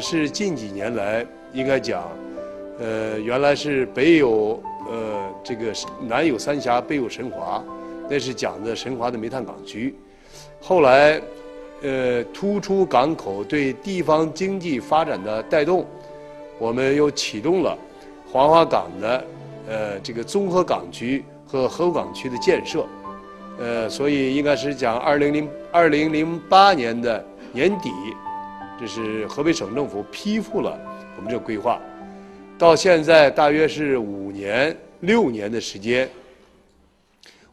是近几年来应该讲，呃，原来是北有呃这个南有三峡，北有神华，那是讲的神华的煤炭港区。后来，呃，突出港口对地方经济发展的带动，我们又启动了黄花岗的呃这个综合港区和河口港区的建设。呃，所以应该是讲二零零二零零八年的年底。这是河北省政府批复了我们这个规划，到现在大约是五年六年的时间，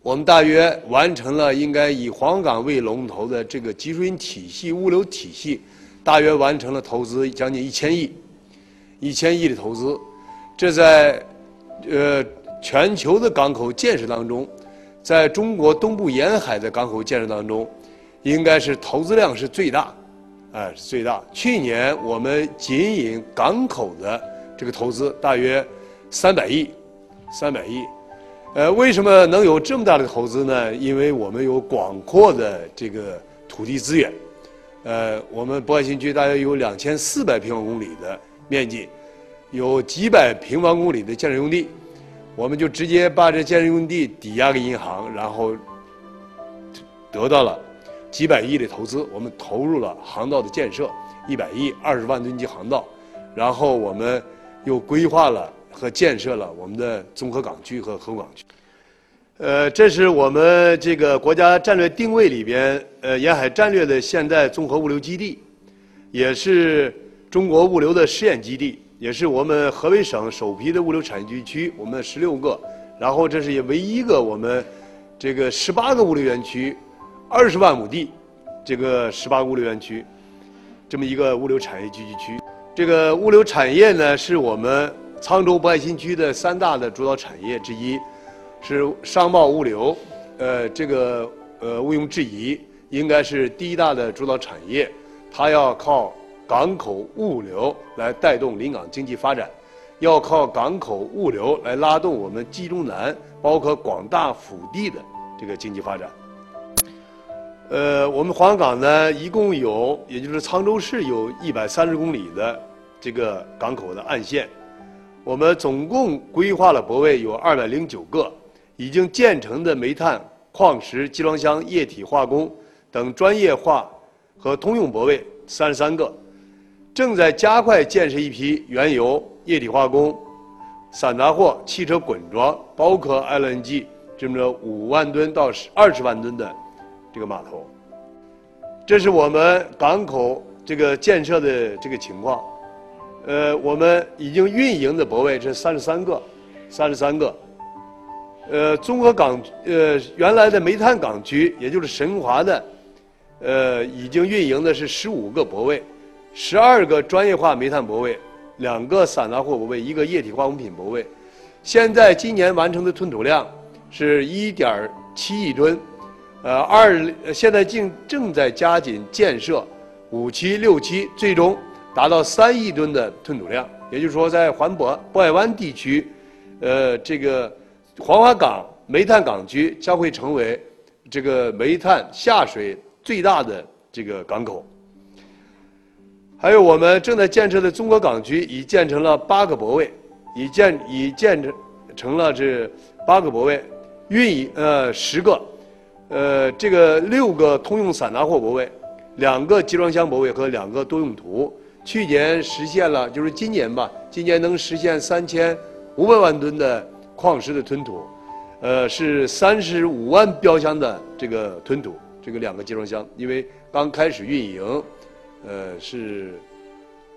我们大约完成了应该以黄冈为龙头的这个集运体系物流体系，大约完成了投资将近一千亿，一千亿的投资，这在呃全球的港口建设当中，在中国东部沿海的港口建设当中，应该是投资量是最大。哎，是最大。去年我们仅引港口的这个投资大约三百亿，三百亿。呃，为什么能有这么大的投资呢？因为我们有广阔的这个土地资源。呃，我们博爱新区大约有两千四百平方公里的面积，有几百平方公里的建设用地，我们就直接把这建设用地抵押给银行，然后得到了。几百亿的投资，我们投入了航道的建设，一百亿二十万吨级航道，然后我们又规划了和建设了我们的综合港区和河港区。呃，这是我们这个国家战略定位里边，呃，沿海战略的现代综合物流基地，也是中国物流的试验基地，也是我们河北省首批的物流产业园区，我们十六个，然后这是也唯一一个我们这个十八个物流园区。二十万亩地，这个十八物流园区，这么一个物流产业聚集区。这个物流产业呢，是我们沧州博爱新区的三大的主导产业之一，是商贸物流。呃，这个呃毋庸置疑，应该是第一大的主导产业。它要靠港口物流来带动临港经济发展，要靠港口物流来拉动我们冀中南，包括广大腹地的这个经济发展。呃，我们黄冈呢，一共有，也就是沧州市有一百三十公里的这个港口的岸线，我们总共规划了泊位有二百零九个，已经建成的煤炭、矿石、集装箱、液体化工等专业化和通用泊位三十三个，正在加快建设一批原油、液体化工、散杂货、汽车滚装，包括 LNG 这么着五万吨到十二十万吨的。这个码头，这是我们港口这个建设的这个情况。呃，我们已经运营的泊位是三十三个，三十三个。呃，综合港呃原来的煤炭港区，也就是神华的，呃，已经运营的是十五个泊位，十二个专业化煤炭泊位，两个散杂货泊位，一个液体化工品泊位。现在今年完成的吞吐量是一点七亿吨。呃，二现在正正在加紧建设五期、六期，最终达到三亿吨的吞吐量。也就是说，在环渤渤海湾地区，呃，这个黄花岗煤炭港区将会成为这个煤炭下水最大的这个港口。还有我们正在建设的中国港区已建成了八个泊位，已建已建成成了这八个泊位，运营呃十个。呃，这个六个通用散杂货泊位，两个集装箱泊位和两个多用途，去年实现了，就是今年吧，今年能实现三千五百万吨的矿石的吞吐，呃，是三十五万标箱的这个吞吐，这个两个集装箱，因为刚开始运营，呃，是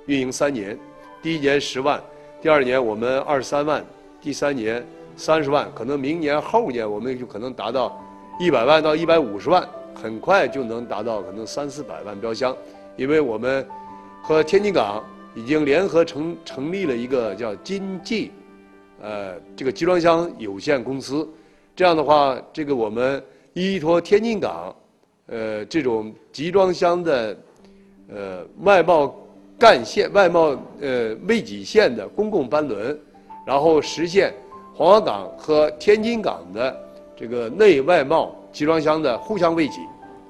运营三年，第一年十万，第二年我们二十三万第三年三十万，可能明年后年我们就可能达到一百万到一百五十万，很快就能达到可能三四百万标箱，因为我们和天津港已经联合成成立了一个叫金济，呃，这个集装箱有限公司，这样的话，这个我们依托天津港，呃，这种集装箱的，呃，外贸干线、外贸呃卫几线的公共班轮，然后实现黄骅港和天津港的这个内外贸集装箱的互相卫给、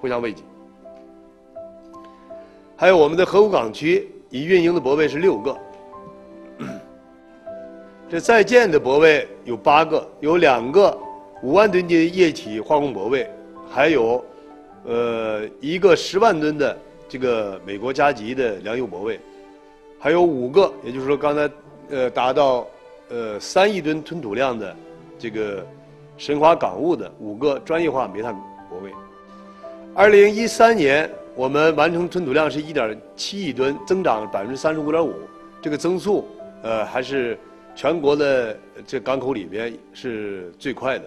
互相卫给。还有我们的河谷港区已运营的泊位是六个，这在建的泊位有八个，有两个五万吨级液体化工泊位，还有呃一个十万吨的这个美国加急的粮油泊位，还有五个，也就是说刚才呃达到呃三亿吨吞吐量的这个神华港务的五个专业化煤炭泊位。二零一三年。我们完成吞吐量是一点七亿吨，增长百分之三十五点五，这个增速呃还是全国的这港口里边是最快的。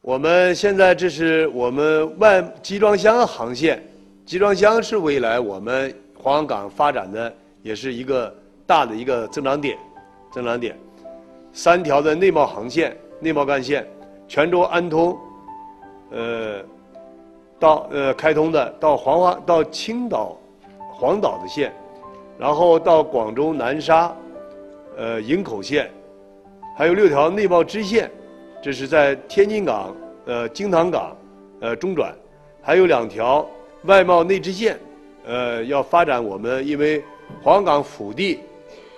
我们现在这是我们外集装箱航线，集装箱是未来我们黄河港发展的也是一个大的一个增长点，增长点。三条的内贸航线、内贸干线，泉州安通，呃。到呃开通的到黄花到青岛、黄岛的线，然后到广州南沙、呃营口线，还有六条内贸支线，这是在天津港、呃京唐港、呃中转，还有两条外贸内支线，呃要发展我们因为黄港腹地，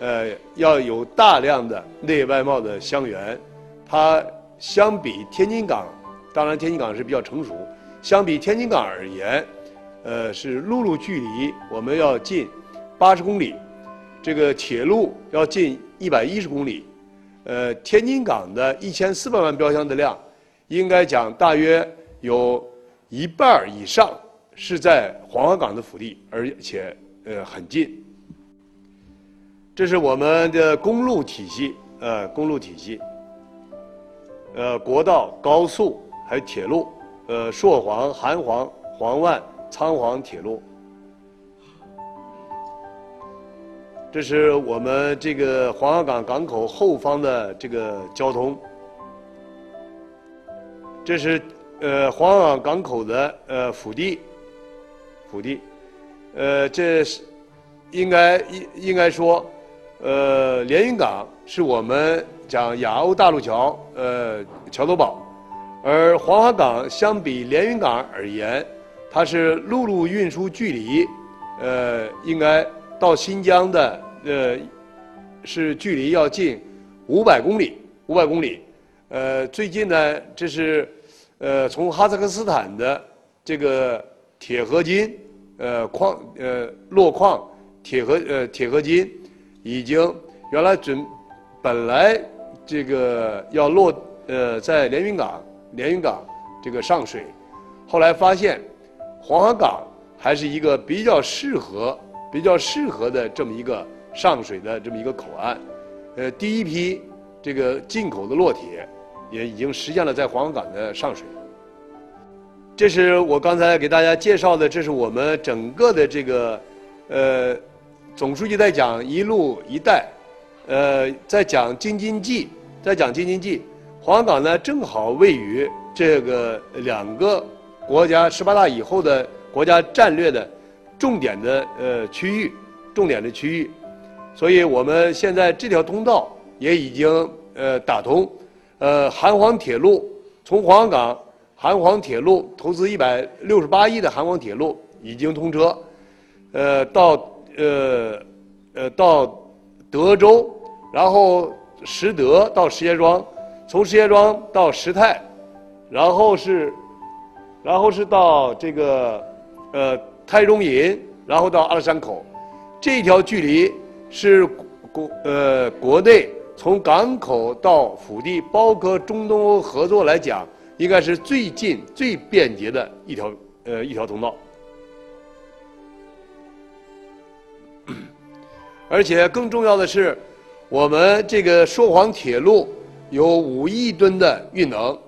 呃要有大量的内外贸的箱源，它相比天津港，当然天津港是比较成熟。相比天津港而言，呃，是陆路距离我们要近八十公里，这个铁路要近一百一十公里，呃，天津港的一千四百万标箱的量，应该讲大约有一半以上是在黄河港的腹地，而且呃很近。这是我们的公路体系，呃，公路体系，呃，国道、高速还有铁路。呃，朔黄、韩黄、黄万、仓黄铁路，这是我们这个黄河港港口后方的这个交通。这是呃黄河港港口的呃腹地，腹地，呃，这是应该应应该说，呃，连云港是我们讲亚欧大陆桥呃桥头堡。而黄河港相比连云港而言，它是陆路运输距离，呃，应该到新疆的呃，是距离要近五百公里，五百公里。呃，最近呢，这是呃从哈萨克斯坦的这个铁合金呃矿呃落矿铁合呃铁合金，已经原来准本来这个要落呃在连云港。连云港这个上水，后来发现黄河港还是一个比较适合、比较适合的这么一个上水的这么一个口岸。呃，第一批这个进口的落铁也已经实现了在黄河港的上水。这是我刚才给大家介绍的，这是我们整个的这个呃总书记在讲“一路一带”，呃，在讲京津冀，在讲京津冀。黄冈呢，正好位于这个两个国家十八大以后的国家战略的重点的呃区域，重点的区域，所以我们现在这条通道也已经呃打通，呃韩黄铁路从黄冈韩黄铁路投资一百六十八亿的韩黄铁路已经通车，呃到呃呃到德州，然后石德到石家庄。从石家庄到石泰，然后是，然后是到这个呃泰中银，然后到阿拉山口，这条距离是国呃国内从港口到腹地，包括中东欧合作来讲，应该是最近最便捷的一条呃一条通道，而且更重要的是，我们这个朔黄铁路有五亿吨的运能，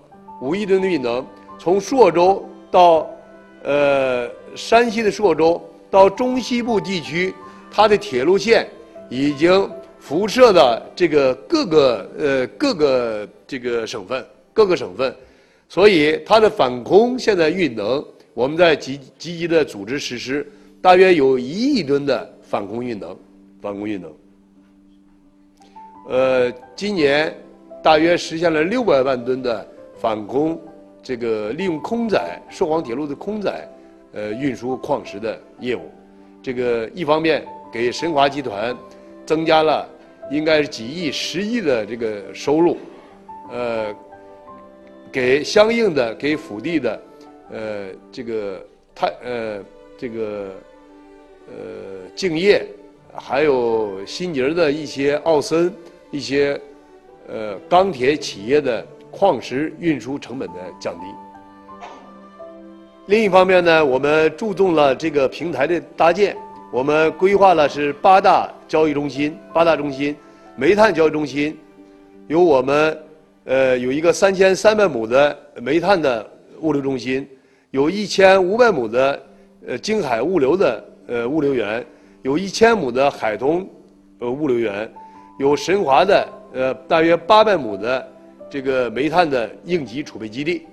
五亿吨的运能，从朔州到呃山西的朔州到中西部地区，它的铁路线已经辐射了这个各个呃各个这个省份，各个省份，所以它的反空现在运能，我们在积积极的组织实施，大约有一亿吨的反空运能，反空运能。呃，今年大约实现了六百万吨的反空，这个利用空载朔黄铁路的空载，呃，运输矿石的业务。这个一方面给神华集团增加了应该是几亿、十亿的这个收入，呃，给相应的给府地的，呃，这个太呃这个呃敬业，还有新宁的一些奥森。一些呃钢铁企业的矿石运输成本的降低。另一方面呢，我们注重了这个平台的搭建，我们规划了是八大交易中心，八大中心，煤炭交易中心，有我们呃有一个三千三百亩的煤炭的物流中心，有一千五百亩的呃京海物流的呃物流园，有一千亩的海通呃物流园。有神华的呃大约八百亩的这个煤炭的应急储备基地，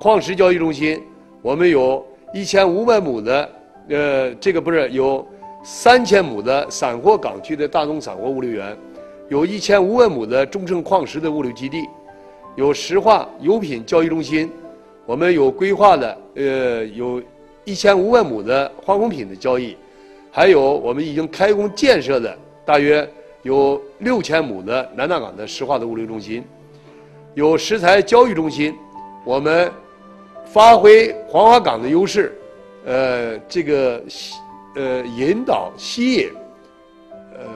矿石交易中心，我们有一千五百亩的呃这个不是有三千亩的散货港区的大宗散货物流园，有一千五百亩的中盛矿石的物流基地，有石化油品交易中心，我们有规划的呃有一千五百亩的化工品的交易，还有我们已经开工建设的大约。有六千亩的南大港的石化的物流中心，有石材交易中心，我们发挥黄花岗的优势，呃，这个吸呃引导吸引，呃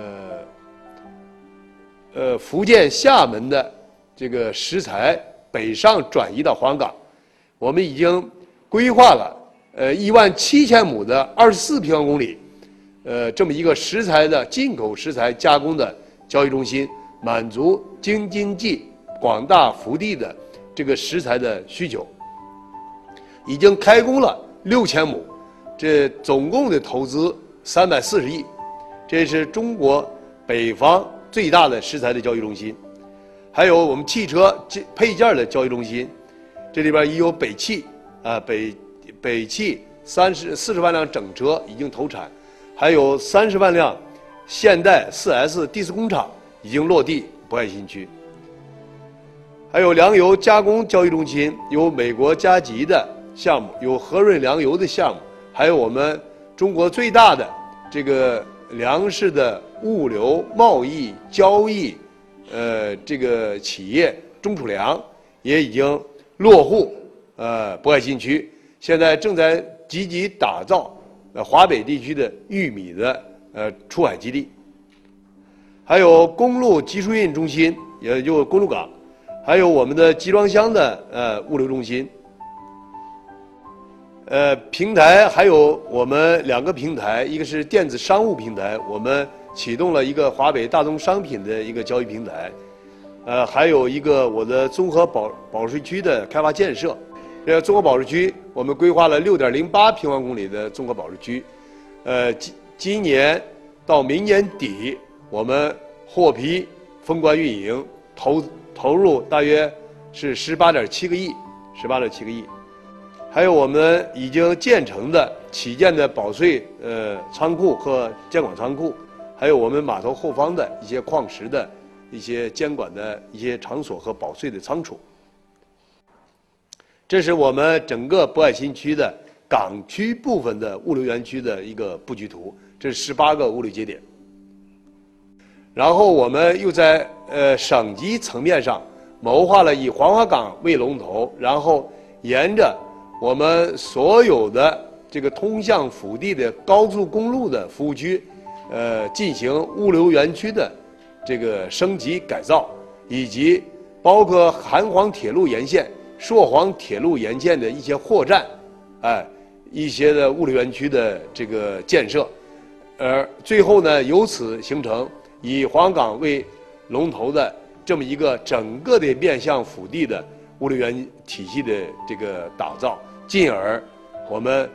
呃福建厦门的这个石材北上转移到黄岗，我们已经规划了呃一万七千亩的二十四平方公里。呃，这么一个食材的进口食材加工的交易中心，满足京津冀广大福地的这个食材的需求，已经开工了六千亩，这总共的投资三百四十亿，这是中国北方最大的食材的交易中心，还有我们汽车配件的交易中心，这里边已有北汽啊北北汽三十四十万辆整车已经投产。还有三十万辆现代四 S 第四工厂已经落地博爱新区，还有粮油加工交易中心，有美国加急的项目，有和润粮油的项目，还有我们中国最大的这个粮食的物流贸易交易，呃，这个企业中储粮也已经落户呃博爱新区，现在正在积极打造。呃，华北地区的玉米的呃出海基地，还有公路集疏运中心，也就公路港，还有我们的集装箱的呃物流中心。呃，平台还有我们两个平台，一个是电子商务平台，我们启动了一个华北大宗商品的一个交易平台，呃，还有一个我的综合保保税区的开发建设。这综合保税区，我们规划了六点零八平方公里的综合保税区，呃，今今年到明年底，我们获批封关运营，投投入大约是十八点七个亿，十八点七个亿。还有我们已经建成的起建的保税呃仓库和监管仓库，还有我们码头后方的一些矿石的一些监管的一些场所和保税的仓储。这是我们整个博爱新区的港区部分的物流园区的一个布局图，这是十八个物流节点。然后我们又在呃省级层面上谋划了以黄花岗为龙头，然后沿着我们所有的这个通向腹地的高速公路的服务区，呃，进行物流园区的这个升级改造，以及包括韩黄铁路沿线。朔黄铁路沿线的一些货站，哎，一些的物流园区的这个建设，而最后呢，由此形成以黄冈为龙头的这么一个整个的面向腹地的物流园体系的这个打造，进而我们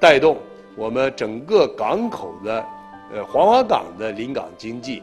带动我们整个港口的呃黄花岗的临港经济。